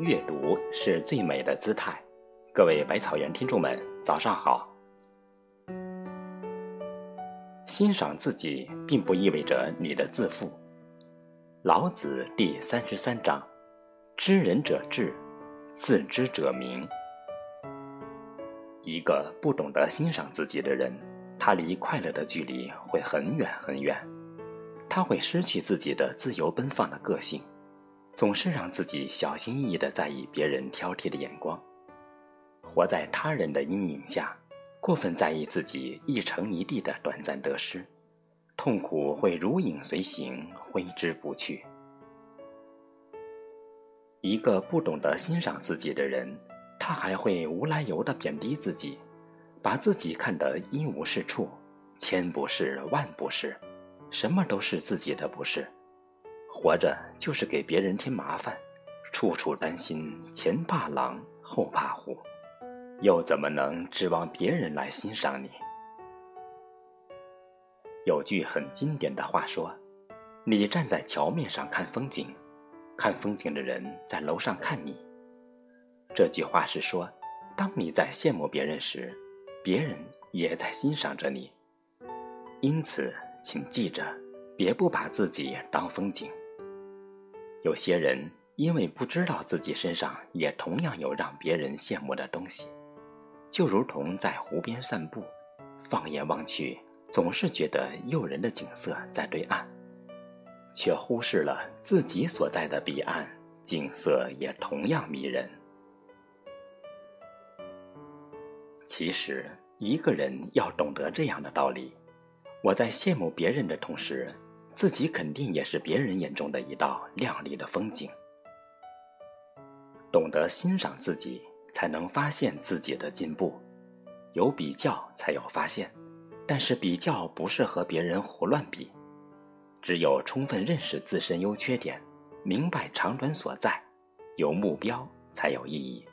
阅读是最美的姿态。各位百草园听众们，早上好。欣赏自己，并不意味着你的自负。老子第三十三章：知人者智，自知者明。一个不懂得欣赏自己的人，他离快乐的距离会很远很远。他会失去自己的自由奔放的个性，总是让自己小心翼翼地在意别人挑剔的眼光，活在他人的阴影下，过分在意自己一成一地的短暂得失，痛苦会如影随形，挥之不去。一个不懂得欣赏自己的人，他还会无来由地贬低自己，把自己看得一无是处，千不是万不是。什么都是自己的不是，活着就是给别人添麻烦，处处担心前怕狼后怕虎，又怎么能指望别人来欣赏你？有句很经典的话说：“你站在桥面上看风景，看风景的人在楼上看你。”这句话是说，当你在羡慕别人时，别人也在欣赏着你，因此。请记着，别不把自己当风景。有些人因为不知道自己身上也同样有让别人羡慕的东西，就如同在湖边散步，放眼望去，总是觉得诱人的景色在对岸，却忽视了自己所在的彼岸景色也同样迷人。其实，一个人要懂得这样的道理。我在羡慕别人的同时，自己肯定也是别人眼中的一道亮丽的风景。懂得欣赏自己，才能发现自己的进步。有比较，才有发现。但是比较不是和别人胡乱比，只有充分认识自身优缺点，明白长短所在，有目标才有意义。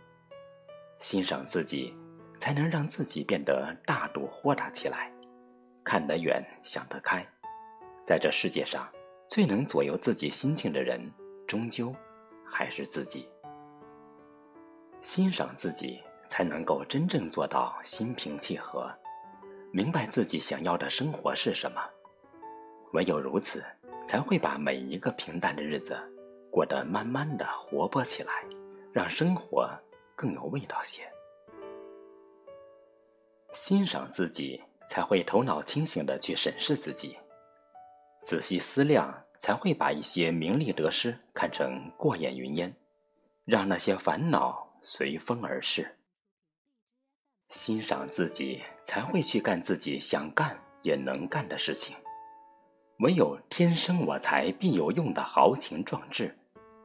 欣赏自己，才能让自己变得大度豁达起来。看得远，想得开，在这世界上，最能左右自己心情的人，终究还是自己。欣赏自己，才能够真正做到心平气和，明白自己想要的生活是什么。唯有如此，才会把每一个平淡的日子过得慢慢的活泼起来，让生活更有味道些。欣赏自己。才会头脑清醒的去审视自己，仔细思量，才会把一些名利得失看成过眼云烟，让那些烦恼随风而逝。欣赏自己，才会去干自己想干也能干的事情。唯有天生我材必有用的豪情壮志，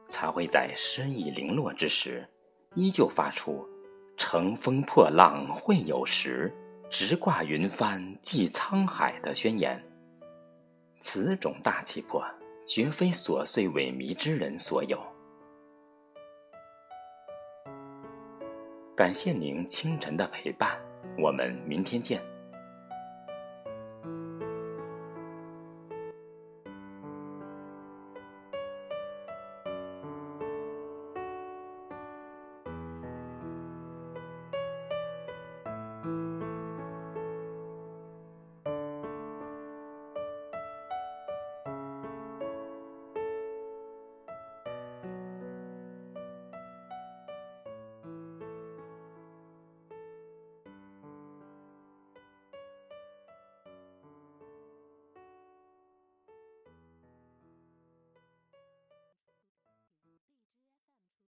才会在失意零落之时，依旧发出“乘风破浪会有时”。直挂云帆济沧海的宣言，此种大气魄，绝非琐碎萎靡之人所有。感谢您清晨的陪伴，我们明天见。